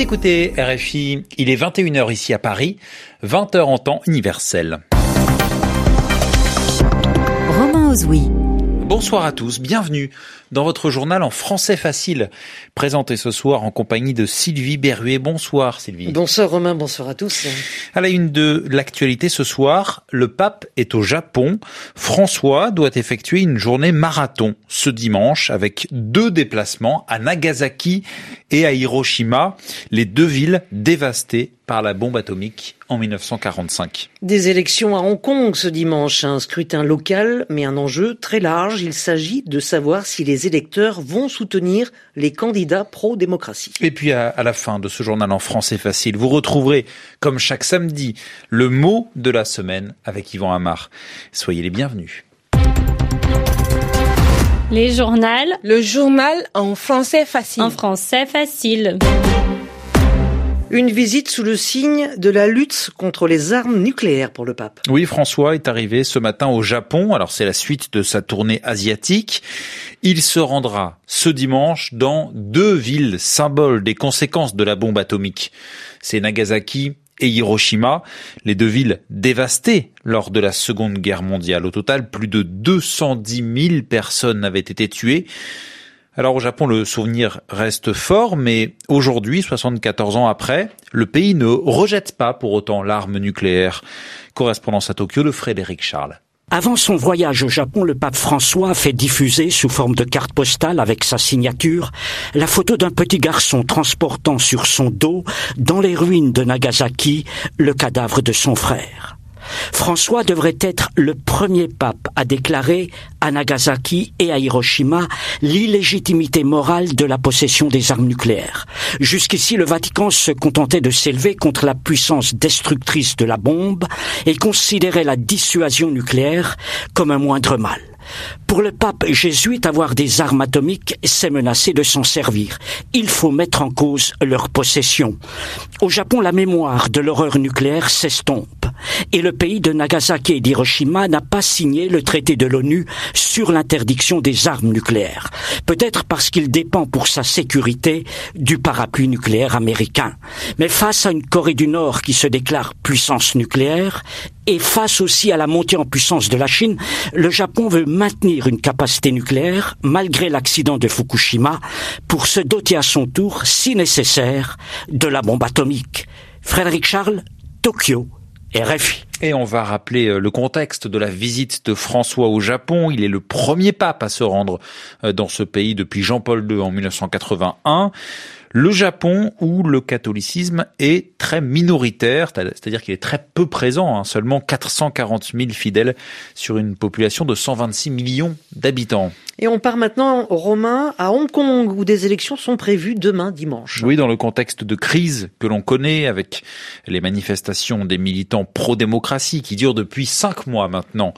Vous écoutez RFI, il est 21h ici à Paris, 20h en temps universel. Romain Ozoui. Bonsoir à tous, bienvenue dans votre journal en français facile, présenté ce soir en compagnie de Sylvie Berruet. Bonsoir Sylvie. Bonsoir Romain, bonsoir à tous. À la une de l'actualité ce soir, le pape est au Japon. François doit effectuer une journée marathon ce dimanche avec deux déplacements à Nagasaki et à Hiroshima, les deux villes dévastées par la bombe atomique en 1945. Des élections à Hong Kong ce dimanche, un scrutin local, mais un enjeu très large. Il s'agit de savoir si les électeurs vont soutenir les candidats pro-démocratie. Et puis à, à, la fin de ce journal en français facile, vous retrouverez, comme chaque samedi, le mot de la semaine avec Yvan Amar. Soyez les bienvenus. Les journaux. Le journal en français facile. En français facile. Une visite sous le signe de la lutte contre les armes nucléaires pour le pape. Oui, François est arrivé ce matin au Japon. Alors c'est la suite de sa tournée asiatique. Il se rendra ce dimanche dans deux villes symboles des conséquences de la bombe atomique. C'est Nagasaki et Hiroshima, les deux villes dévastées lors de la Seconde Guerre mondiale. Au total, plus de 210 000 personnes avaient été tuées. Alors au Japon, le souvenir reste fort, mais aujourd'hui, 74 ans après, le pays ne rejette pas pour autant l'arme nucléaire. Correspondance à Tokyo de Frédéric Charles. Avant son voyage au Japon, le pape François fait diffuser sous forme de carte postale avec sa signature la photo d'un petit garçon transportant sur son dos, dans les ruines de Nagasaki, le cadavre de son frère. François devrait être le premier pape à déclarer à Nagasaki et à Hiroshima l'illégitimité morale de la possession des armes nucléaires. Jusqu'ici, le Vatican se contentait de s'élever contre la puissance destructrice de la bombe et considérait la dissuasion nucléaire comme un moindre mal. Pour le pape jésuite, avoir des armes atomiques, c'est menacer de s'en servir. Il faut mettre en cause leur possession. Au Japon, la mémoire de l'horreur nucléaire s'estompe. Et le pays de Nagasaki et d'Hiroshima n'a pas signé le traité de l'ONU sur l'interdiction des armes nucléaires. Peut-être parce qu'il dépend pour sa sécurité du parapluie nucléaire américain. Mais face à une Corée du Nord qui se déclare puissance nucléaire, et face aussi à la montée en puissance de la Chine, le Japon veut maintenir une capacité nucléaire, malgré l'accident de Fukushima, pour se doter à son tour, si nécessaire, de la bombe atomique. Frédéric Charles, Tokyo, Et on va rappeler le contexte de la visite de François au Japon. Il est le premier pape à se rendre dans ce pays depuis Jean-Paul II en 1981 le Japon où le catholicisme est très minoritaire, c'est-à-dire qu'il est très peu présent, hein, seulement 440 000 fidèles sur une population de 126 millions d'habitants. Et on part maintenant, Romain, à Hong Kong, où des élections sont prévues demain dimanche. Oui, dans le contexte de crise que l'on connaît, avec les manifestations des militants pro-démocratie qui durent depuis cinq mois maintenant.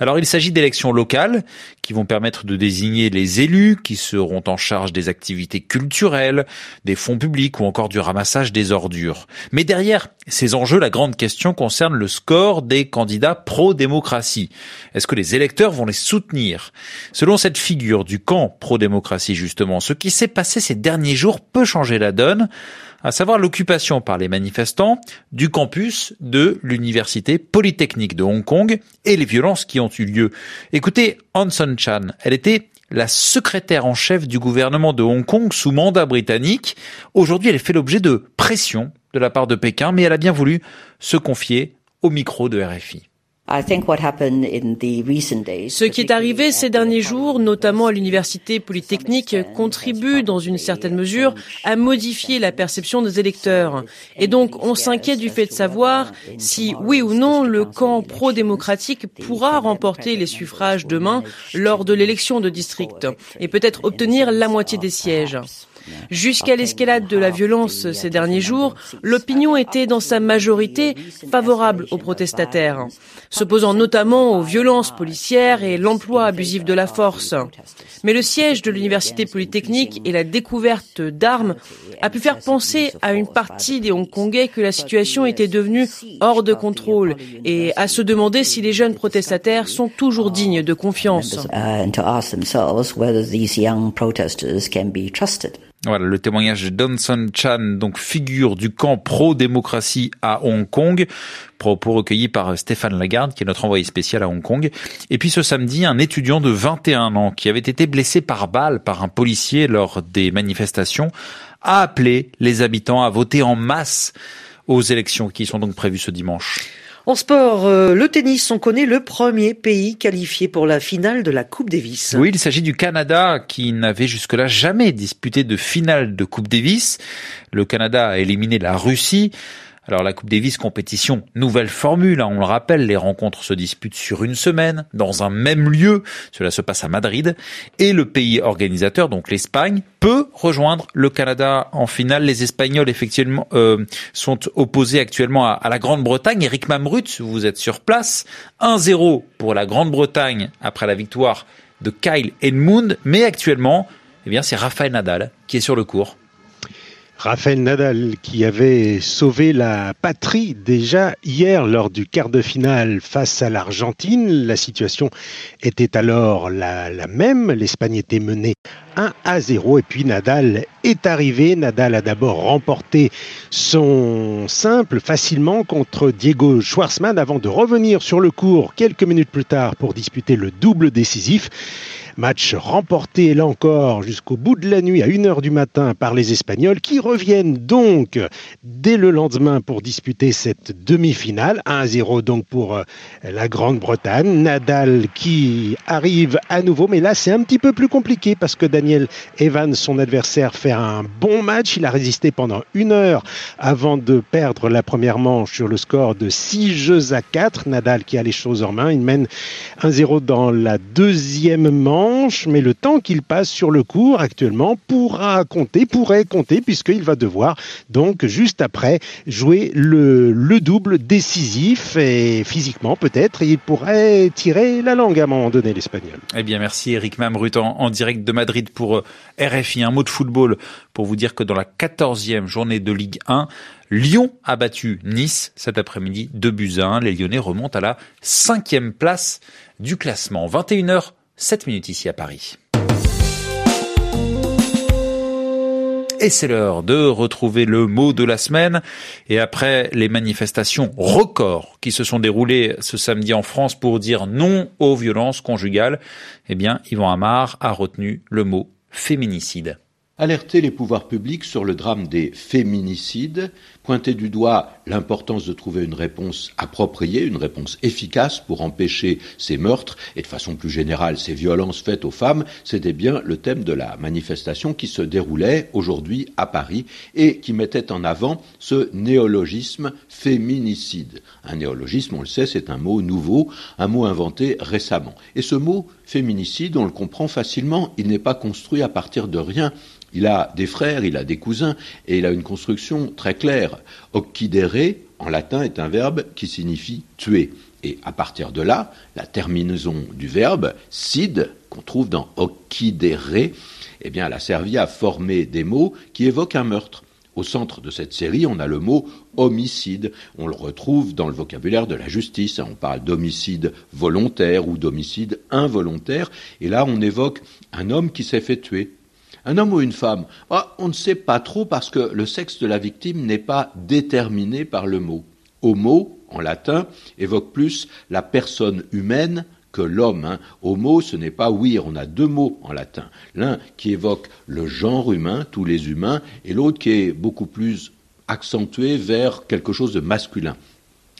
Alors il s'agit d'élections locales qui vont permettre de désigner les élus qui seront en charge des activités culturelles, des fonds publics ou encore du ramassage des ordures. Mais derrière ces enjeux, la grande question concerne le score des candidats pro-démocratie. Est-ce que les électeurs vont les soutenir? Selon cette figure du camp pro-démocratie justement, ce qui s'est passé ces derniers jours peut changer la donne à savoir l'occupation par les manifestants du campus de l'université polytechnique de Hong Kong et les violences qui ont eu lieu. Écoutez, Hanson Chan, elle était la secrétaire en chef du gouvernement de Hong Kong sous mandat britannique. Aujourd'hui, elle fait l'objet de pression de la part de Pékin, mais elle a bien voulu se confier au micro de RFI. Ce qui est arrivé ces derniers jours, notamment à l'université polytechnique, contribue dans une certaine mesure à modifier la perception des électeurs. Et donc, on s'inquiète du fait de savoir si, oui ou non, le camp pro-démocratique pourra remporter les suffrages demain lors de l'élection de district et peut-être obtenir la moitié des sièges. Jusqu'à l'escalade de la violence ces derniers jours, l'opinion était dans sa majorité favorable aux protestataires, s'opposant notamment aux violences policières et l'emploi abusif de la force. Mais le siège de l'université polytechnique et la découverte d'armes a pu faire penser à une partie des Hongkongais que la situation était devenue hors de contrôle et à se demander si les jeunes protestataires sont toujours dignes de confiance. Voilà le témoignage de Donson Chan, donc figure du camp pro-démocratie à Hong Kong, propos recueillis par Stéphane Lagarde, qui est notre envoyé spécial à Hong Kong. Et puis ce samedi, un étudiant de 21 ans qui avait été blessé par balle par un policier lors des manifestations a appelé les habitants à voter en masse aux élections qui sont donc prévues ce dimanche. En sport, euh, le tennis, on connaît le premier pays qualifié pour la finale de la Coupe Davis. Oui, il s'agit du Canada qui n'avait jusque-là jamais disputé de finale de Coupe Davis. Le Canada a éliminé la Russie. Alors la Coupe Davis compétition, nouvelle formule, hein, on le rappelle, les rencontres se disputent sur une semaine, dans un même lieu, cela se passe à Madrid, et le pays organisateur, donc l'Espagne, peut rejoindre le Canada en finale. Les Espagnols, effectivement, euh, sont opposés actuellement à, à la Grande-Bretagne. Eric Mamrut, vous êtes sur place, 1-0 pour la Grande-Bretagne après la victoire de Kyle Edmund, mais actuellement, eh bien, c'est Rafael Nadal qui est sur le cours. Raphaël Nadal qui avait sauvé la patrie déjà hier lors du quart de finale face à l'Argentine. La situation était alors la, la même. L'Espagne était menée 1 à 0 et puis Nadal est arrivé. Nadal a d'abord remporté son simple facilement contre Diego Schwartzmann avant de revenir sur le court quelques minutes plus tard pour disputer le double décisif. Match remporté là encore jusqu'au bout de la nuit à 1h du matin par les Espagnols qui reviennent donc dès le lendemain pour disputer cette demi-finale. 1-0 donc pour euh, la Grande-Bretagne. Nadal qui arrive à nouveau, mais là c'est un petit peu plus compliqué parce que Daniel Evans, son adversaire, fait un bon match. Il a résisté pendant une heure avant de perdre la première manche sur le score de 6 jeux à 4. Nadal qui a les choses en main. Il mène 1-0 dans la deuxième manche mais le temps qu'il passe sur le cours actuellement pourra compter, pourrait compter, puisqu'il va devoir donc juste après jouer le, le double décisif et physiquement peut-être il pourrait tirer la langue à un moment donné l'espagnol. Eh bien merci Eric Mamrut en, direct de Madrid pour euh, RFI. Un mot de football pour vous dire que dans la 14e journée de Ligue 1, Lyon a battu Nice cet après-midi 2 buts à 1. Les Lyonnais remontent à la cinquième place du classement. 21h 7 minutes ici à Paris. Et c'est l'heure de retrouver le mot de la semaine. Et après les manifestations records qui se sont déroulées ce samedi en France pour dire non aux violences conjugales, eh bien, Yvan Amar a retenu le mot féminicide alerter les pouvoirs publics sur le drame des féminicides, pointer du doigt l'importance de trouver une réponse appropriée, une réponse efficace pour empêcher ces meurtres et de façon plus générale ces violences faites aux femmes, c'était bien le thème de la manifestation qui se déroulait aujourd'hui à Paris et qui mettait en avant ce néologisme féminicide. Un néologisme, on le sait, c'est un mot nouveau, un mot inventé récemment. Et ce mot féminicide, on le comprend facilement, il n'est pas construit à partir de rien. Il a des frères, il a des cousins, et il a une construction très claire. Occidere, en latin, est un verbe qui signifie tuer. Et à partir de là, la terminaison du verbe cid, qu'on trouve dans occidere, eh bien, elle a servi à former des mots qui évoquent un meurtre. Au centre de cette série, on a le mot homicide. On le retrouve dans le vocabulaire de la justice. On parle d'homicide volontaire ou d'homicide involontaire. Et là, on évoque un homme qui s'est fait tuer. Un homme ou une femme ah, On ne sait pas trop parce que le sexe de la victime n'est pas déterminé par le mot. Homo, en latin, évoque plus la personne humaine que l'homme. Hein. Homo, ce n'est pas oui, on a deux mots en latin. L'un qui évoque le genre humain, tous les humains, et l'autre qui est beaucoup plus accentué vers quelque chose de masculin.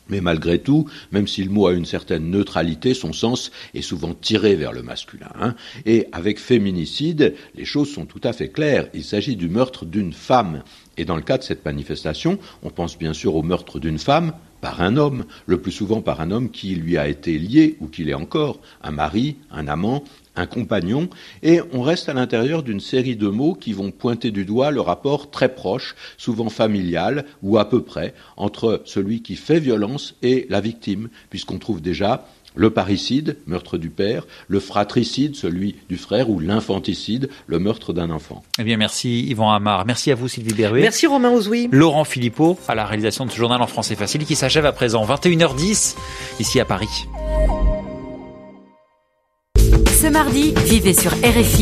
Mais malgré tout, même si le mot a une certaine neutralité, son sens est souvent tiré vers le masculin. Hein. Et avec féminicide, les choses sont tout à fait claires. Il s'agit du meurtre d'une femme. Et dans le cas de cette manifestation, on pense bien sûr au meurtre d'une femme par un homme, le plus souvent par un homme qui lui a été lié ou qui l'est encore, un mari, un amant, un compagnon, et on reste à l'intérieur d'une série de mots qui vont pointer du doigt le rapport très proche, souvent familial ou à peu près, entre celui qui fait violence et la victime, puisqu'on trouve déjà le parricide, meurtre du père, le fratricide, celui du frère, ou l'infanticide, le meurtre d'un enfant. Eh bien, merci Yvan Amar. Merci à vous Sylvie Berruet. Merci Romain Ozoui. Laurent Philippot à la réalisation de ce journal en français facile qui s'achève à présent 21h10 ici à Paris. Ce mardi, vivez sur RFI